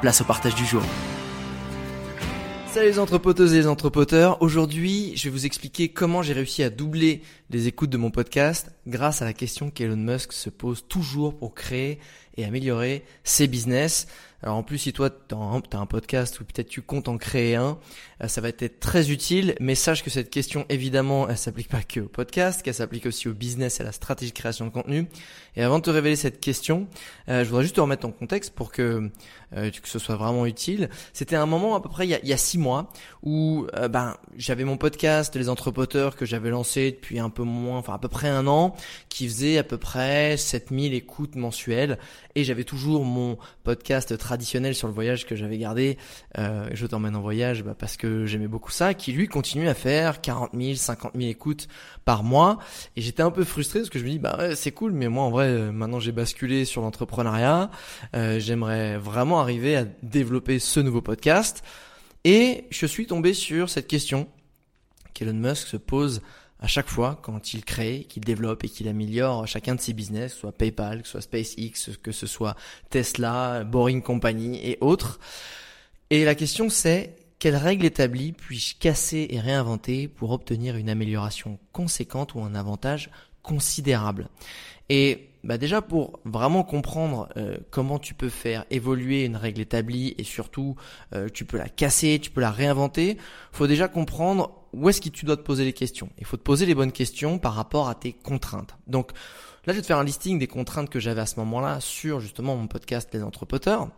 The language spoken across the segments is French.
place au partage du jour. Salut les entrepoteuses et les entrepoteurs. Aujourd'hui, je vais vous expliquer comment j'ai réussi à doubler les écoutes de mon podcast grâce à la question qu'Elon Musk se pose toujours pour créer et améliorer ses business. Alors en plus, si toi, tu as un podcast ou peut-être tu comptes en créer un, euh, ça va être très utile. Mais sache que cette question, évidemment, elle s'applique pas que au podcast, qu'elle s'applique aussi au business et à la stratégie de création de contenu. Et avant de te révéler cette question, euh, je voudrais juste te remettre en contexte pour que, euh, que ce soit vraiment utile. C'était un moment à peu près il y a, six mois où ben j'avais mon podcast Les Entrepoteurs que j'avais lancé depuis un peu moins, enfin à peu près un an, qui faisait à peu près 7000 écoutes mensuelles. Et j'avais toujours mon podcast traditionnel sur le voyage que j'avais gardé, euh, je t'emmène en voyage bah, parce que j'aimais beaucoup ça, qui lui continue à faire 40 000, 50 000 écoutes par mois. Et j'étais un peu frustré parce que je me dis bah ouais, c'est cool, mais moi en vrai euh, maintenant j'ai basculé sur l'entrepreneuriat, euh, j'aimerais vraiment arriver à développer ce nouveau podcast. Et je suis tombé sur cette question qu'Elon Musk se pose à chaque fois quand il crée, qu'il développe et qu'il améliore chacun de ses business, soit PayPal, que ce soit SpaceX, que ce soit Tesla, Boring Company et autres. Et la question c'est quelles règles établies puis-je casser et réinventer pour obtenir une amélioration conséquente ou un avantage considérable? Et bah déjà pour vraiment comprendre euh, comment tu peux faire évoluer une règle établie et surtout euh, tu peux la casser, tu peux la réinventer, faut déjà comprendre où est-ce que tu dois te poser les questions? Il faut te poser les bonnes questions par rapport à tes contraintes. Donc là, je vais te faire un listing des contraintes que j'avais à ce moment-là sur justement mon podcast Les Entrepoteurs.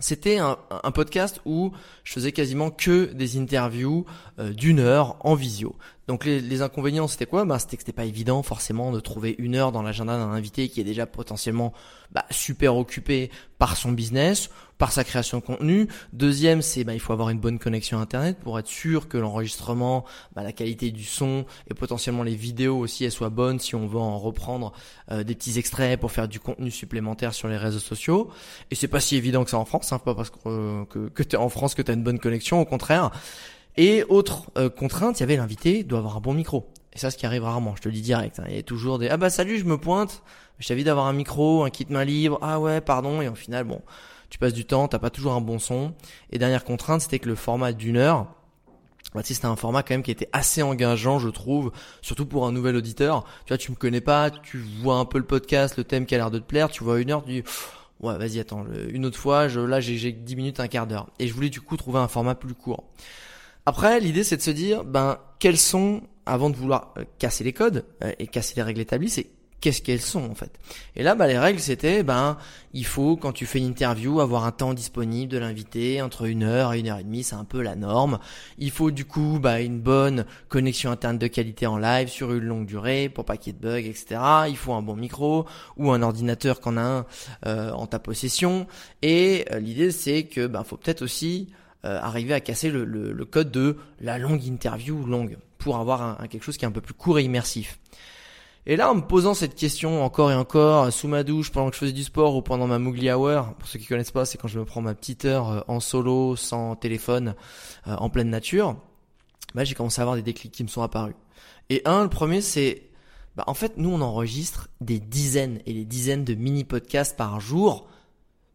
C'était un, podcast où je faisais quasiment que des interviews euh, d'une heure en visio. Donc les, inconvénients, c'était quoi? Bah, C'était que c'était pas évident forcément de trouver une heure dans l'agenda d'un invité qui est déjà potentiellement bah, super occupé par son business, par sa création de contenu. Deuxième, c'est bah, il faut avoir une bonne connexion Internet pour être sûr que l'enregistrement, bah, la qualité du son et potentiellement les vidéos aussi, elles soient bonnes si on veut en reprendre euh, des petits extraits pour faire du contenu supplémentaire sur les réseaux sociaux. Et c'est pas si évident que ça en France, hein, pas parce que, euh, que, en France que tu as une bonne connexion, au contraire. Et autre euh, contrainte, il y avait l'invité doit avoir un bon micro. Et ça, ce qui arrive rarement, je te le dis direct. Hein. Il y a toujours des ah bah salut, je me pointe. Je t'invite d'avoir un micro, un kit main libre. Ah ouais, pardon. Et au final, bon, tu passes du temps, t'as pas toujours un bon son. Et dernière contrainte, c'était que le format d'une heure, bah, c'était un format quand même qui était assez engageant, je trouve, surtout pour un nouvel auditeur. Tu vois, tu me connais pas, tu vois un peu le podcast, le thème qui a l'air de te plaire, tu vois une heure, tu dis ouais, vas-y, attends, une autre fois, je, là j'ai 10 minutes, un quart d'heure. Et je voulais du coup trouver un format plus court. Après, l'idée c'est de se dire, ben, quels sont, avant de vouloir euh, casser les codes euh, et casser les règles établies, c'est qu'est-ce qu'elles sont en fait. Et là, bah, les règles c'était, ben, il faut quand tu fais une interview avoir un temps disponible de l'invité entre une heure et une heure et demie, c'est un peu la norme. Il faut du coup, bah, une bonne connexion interne de qualité en live sur une longue durée pour pas qu'il y ait de bugs, etc. Il faut un bon micro ou un ordinateur qu'en a euh, en ta possession. Et l'idée c'est que, ben, faut peut-être aussi euh, arriver à casser le, le, code de la longue interview longue pour avoir un, quelque chose qui est un peu plus court et immersif. Et là, en me posant cette question encore et encore, sous ma douche, pendant que je faisais du sport ou pendant ma Moogly Hour, pour ceux qui connaissent pas, c'est quand je me prends ma petite heure euh, en solo, sans téléphone, euh, en pleine nature, bah, j'ai commencé à avoir des déclics qui me sont apparus. Et un, le premier, c'est, bah, en fait, nous, on enregistre des dizaines et des dizaines de mini-podcasts par jour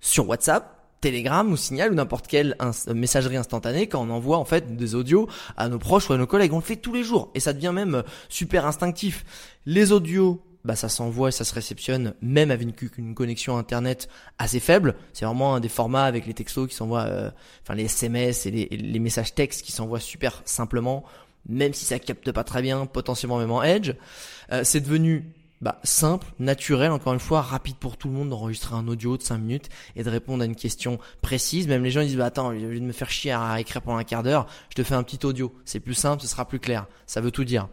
sur WhatsApp, Telegram ou Signal ou n'importe quelle messagerie instantanée quand on envoie en fait des audios à nos proches ou à nos collègues. On le fait tous les jours et ça devient même euh, super instinctif. Les audios bah ça s'envoie et ça se réceptionne même avec une, connexion internet assez faible. C'est vraiment un des formats avec les textos qui s'envoient, euh, enfin les SMS et les, les messages textes qui s'envoient super simplement, même si ça capte pas très bien, potentiellement même en Edge. Euh, c'est devenu bah, simple, naturel, encore une fois, rapide pour tout le monde d'enregistrer un audio de 5 minutes et de répondre à une question précise. Même les gens disent bah attends, au lieu de me faire chier à écrire pendant un quart d'heure, je te fais un petit audio. C'est plus simple, ce sera plus clair. Ça veut tout dire.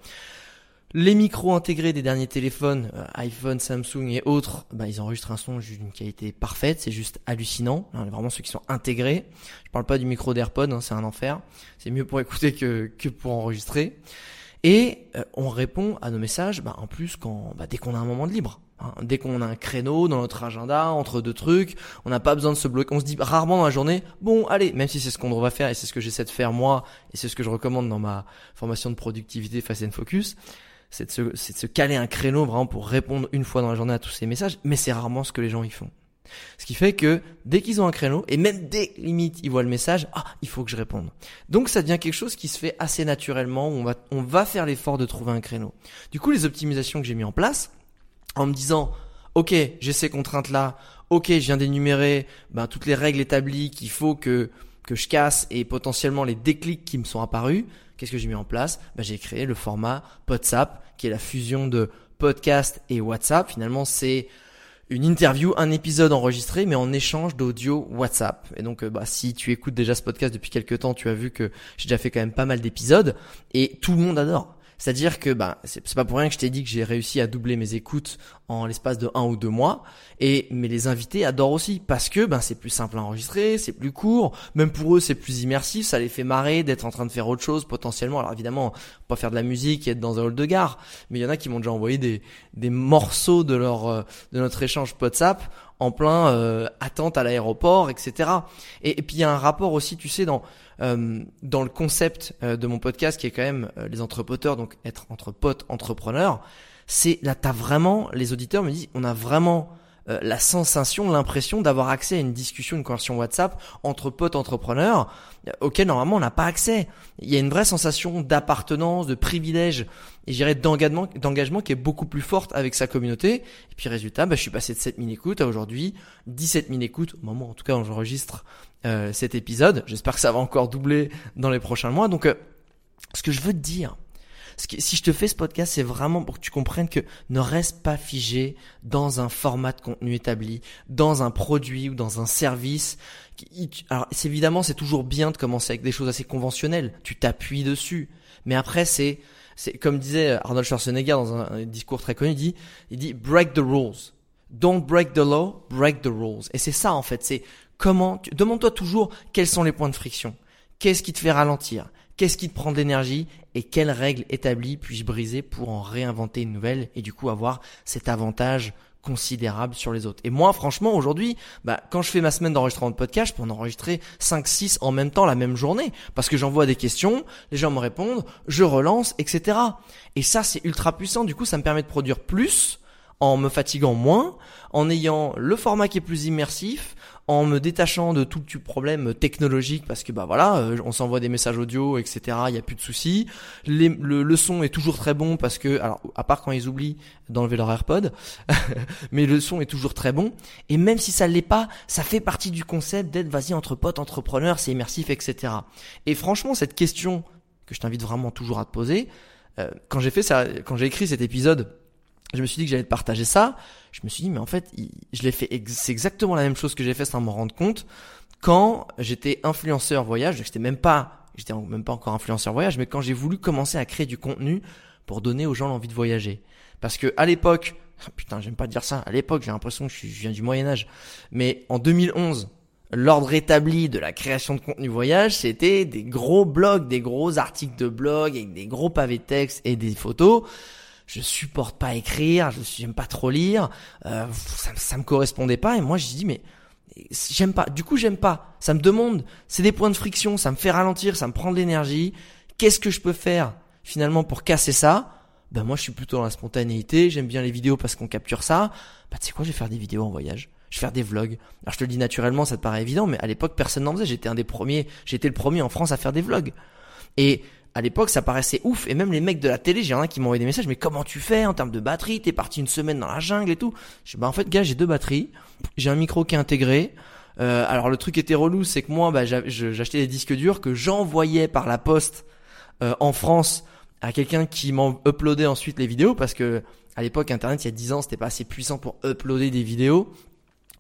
Les micros intégrés des derniers téléphones, euh, iPhone, Samsung et autres, bah, ils enregistrent un son d'une qualité parfaite, c'est juste hallucinant. vraiment ceux qui sont intégrés. Je parle pas du micro d'AirPod, hein, c'est un enfer. C'est mieux pour écouter que, que pour enregistrer. Et euh, on répond à nos messages, bah, en plus quand, bah, dès qu'on a un moment de libre. Hein. dès qu'on a un créneau dans notre agenda entre deux trucs, on n'a pas besoin de se bloquer. On se dit rarement dans la journée, bon, allez, même si c'est ce qu'on va faire et c'est ce que j'essaie de faire moi et c'est ce que je recommande dans ma formation de productivité Fast Focus c'est de, de se caler un créneau vraiment pour répondre une fois dans la journée à tous ces messages, mais c'est rarement ce que les gens y font. Ce qui fait que dès qu'ils ont un créneau, et même dès limite ils voient le message, ah, il faut que je réponde. Donc ça devient quelque chose qui se fait assez naturellement, on va, on va faire l'effort de trouver un créneau. Du coup, les optimisations que j'ai mis en place, en me disant, ok, j'ai ces contraintes-là, ok, je viens d'énumérer ben, toutes les règles établies qu'il faut que, que je casse et potentiellement les déclics qui me sont apparus, Qu'est-ce que j'ai mis en place? Ben, J'ai créé le format WhatsApp, qui est la fusion de podcast et WhatsApp. Finalement, c'est une interview, un épisode enregistré, mais en échange d'audio WhatsApp. Et donc, euh, bah, si tu écoutes déjà ce podcast depuis quelques temps, tu as vu que j'ai déjà fait quand même pas mal d'épisodes, et tout le monde adore. C'est-à-dire que bah c'est pas pour rien que je t'ai dit que j'ai réussi à doubler mes écoutes en l'espace de un ou deux mois. Et mais les invités adorent aussi parce que ben c'est plus simple à enregistrer, c'est plus court, même pour eux c'est plus immersif, ça les fait marrer d'être en train de faire autre chose potentiellement. Alors évidemment, pas faire de la musique et être dans un hall de gare, mais il y en a qui m'ont déjà envoyé des des morceaux de leur euh, de notre échange WhatsApp en plein euh, attente à l'aéroport, etc. Et, puis il y a un rapport aussi, tu sais, dans euh, dans le concept euh, de mon podcast qui est quand même les entrepoteurs, donc être entre potes entrepreneurs. C'est là, t'as vraiment les auditeurs me disent, on a vraiment euh, la sensation, l'impression d'avoir accès à une discussion, une conversation WhatsApp entre potes entrepreneurs euh, auquel normalement on n'a pas accès. Il y a une vraie sensation d'appartenance, de privilège et j'irais d'engagement, d'engagement qui est beaucoup plus forte avec sa communauté. Et puis résultat, bah, je suis passé de 7000 écoutes à aujourd'hui 17 000 écoutes au moment en tout cas où j'enregistre euh, cet épisode. J'espère que ça va encore doubler dans les prochains mois. Donc ce que je veux te dire, si je te fais ce podcast, c'est vraiment pour que tu comprennes que ne reste pas figé dans un format de contenu établi, dans un produit ou dans un service. Alors, évidemment, c'est toujours bien de commencer avec des choses assez conventionnelles. Tu t'appuies dessus. Mais après, c'est, c'est comme disait Arnold Schwarzenegger dans un, discours très connu, il dit, il dit break the rules. Don't break the law, break the rules. Et c'est ça en fait. C'est comment. Demande-toi toujours quels sont les points de friction. Qu'est-ce qui te fait ralentir? Qu'est-ce qui te prend de l'énergie et quelles règles établies puis-je briser pour en réinventer une nouvelle et du coup avoir cet avantage considérable sur les autres? Et moi, franchement, aujourd'hui, bah, quand je fais ma semaine d'enregistrement de podcast, je peux en enregistrer 5, 6 en même temps la même journée. Parce que j'envoie des questions, les gens me répondent, je relance, etc. Et ça, c'est ultra puissant. Du coup, ça me permet de produire plus en me fatiguant moins, en ayant le format qui est plus immersif, en me détachant de tout le problème technologique parce que bah voilà, euh, on s'envoie des messages audio, etc. Il y a plus de soucis. le, le, son est toujours très bon parce que, alors à part quand ils oublient d'enlever leur AirPod, mais le son est toujours très bon. Et même si ça l'est pas, ça fait partie du concept d'être vas-y entre potes, entrepreneurs, c'est immersif, etc. Et franchement, cette question que je t'invite vraiment toujours à te poser, euh, quand j'ai fait ça, quand j'ai écrit cet épisode je me suis dit que j'allais te partager ça. Je me suis dit, mais en fait, je l'ai fait, c'est exactement la même chose que j'ai fait sans m'en rendre compte quand j'étais influenceur voyage. J'étais même pas, j'étais même pas encore influenceur voyage, mais quand j'ai voulu commencer à créer du contenu pour donner aux gens l'envie de voyager. Parce que à l'époque, putain, j'aime pas dire ça. À l'époque, j'ai l'impression que je, viens du Moyen Âge. Mais en 2011, l'ordre établi de la création de contenu voyage, c'était des gros blogs, des gros articles de blog avec des gros pavés de texte et des photos je supporte pas écrire, je j'aime pas trop lire, euh, ça, ça me correspondait pas et moi j'ai dit mais j'aime pas. Du coup j'aime pas. Ça me demande, c'est des points de friction, ça me fait ralentir, ça me prend de l'énergie. Qu'est-ce que je peux faire finalement pour casser ça? Ben moi je suis plutôt dans la spontanéité, j'aime bien les vidéos parce qu'on capture ça. Bah tu sais quoi, je vais faire des vidéos en voyage. Je vais faire des vlogs. Alors je te le dis naturellement, ça te paraît évident, mais à l'époque personne n'en faisait. J'étais un des premiers, j'étais le premier en France à faire des vlogs. Et à l'époque, ça paraissait ouf. Et même les mecs de la télé, j'ai un qui envoyé des messages. Mais comment tu fais en termes de batterie? T'es parti une semaine dans la jungle et tout. Je dis, bah en fait, gars, j'ai deux batteries. J'ai un micro qui est intégré. Euh, alors le truc était relou, c'est que moi, bah, j'achetais des disques durs que j'envoyais par la poste euh, en France à quelqu'un qui m'en uploadait ensuite les vidéos parce que à l'époque Internet il y a 10 ans c'était pas assez puissant pour uploader des vidéos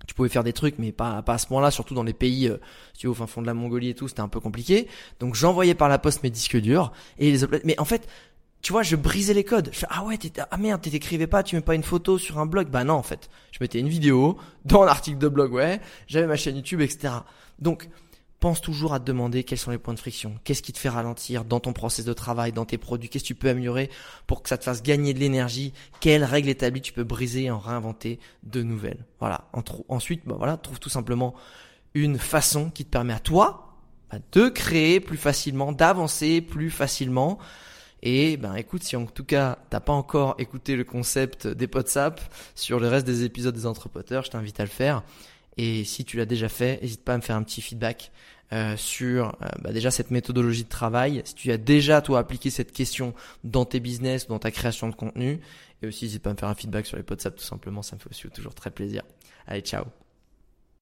tu pouvais faire des trucs, mais pas, pas à ce moment-là, surtout dans les pays, euh, tu vois, au fin fond de la Mongolie et tout, c'était un peu compliqué. Donc j'envoyais par la poste mes disques durs et les Mais en fait, tu vois, je brisais les codes. Je ah ouais, ah merde, t'écrivais pas, tu mets pas une photo sur un blog. Bah non, en fait. Je mettais une vidéo dans l'article de blog, ouais. J'avais ma chaîne YouTube, etc. Donc, pense toujours à te demander quels sont les points de friction. Qu'est-ce qui te fait ralentir dans ton process de travail, dans tes produits? Qu'est-ce que tu peux améliorer pour que ça te fasse gagner de l'énergie? Quelles règles établies tu peux briser et en réinventer de nouvelles? Voilà. Ensuite, bah voilà, trouve tout simplement une façon qui te permet à toi bah, de créer plus facilement, d'avancer plus facilement. Et ben écoute, si en tout cas t'as pas encore écouté le concept des WhatsApp sur le reste des épisodes des entrepreneurs, je t'invite à le faire. Et si tu l'as déjà fait, n'hésite pas à me faire un petit feedback euh, sur euh, bah déjà cette méthodologie de travail. Si tu as déjà toi appliqué cette question dans tes business, dans ta création de contenu, et aussi n'hésite pas à me faire un feedback sur les WhatsApp tout simplement, ça me fait aussi toujours très plaisir. Allez, ciao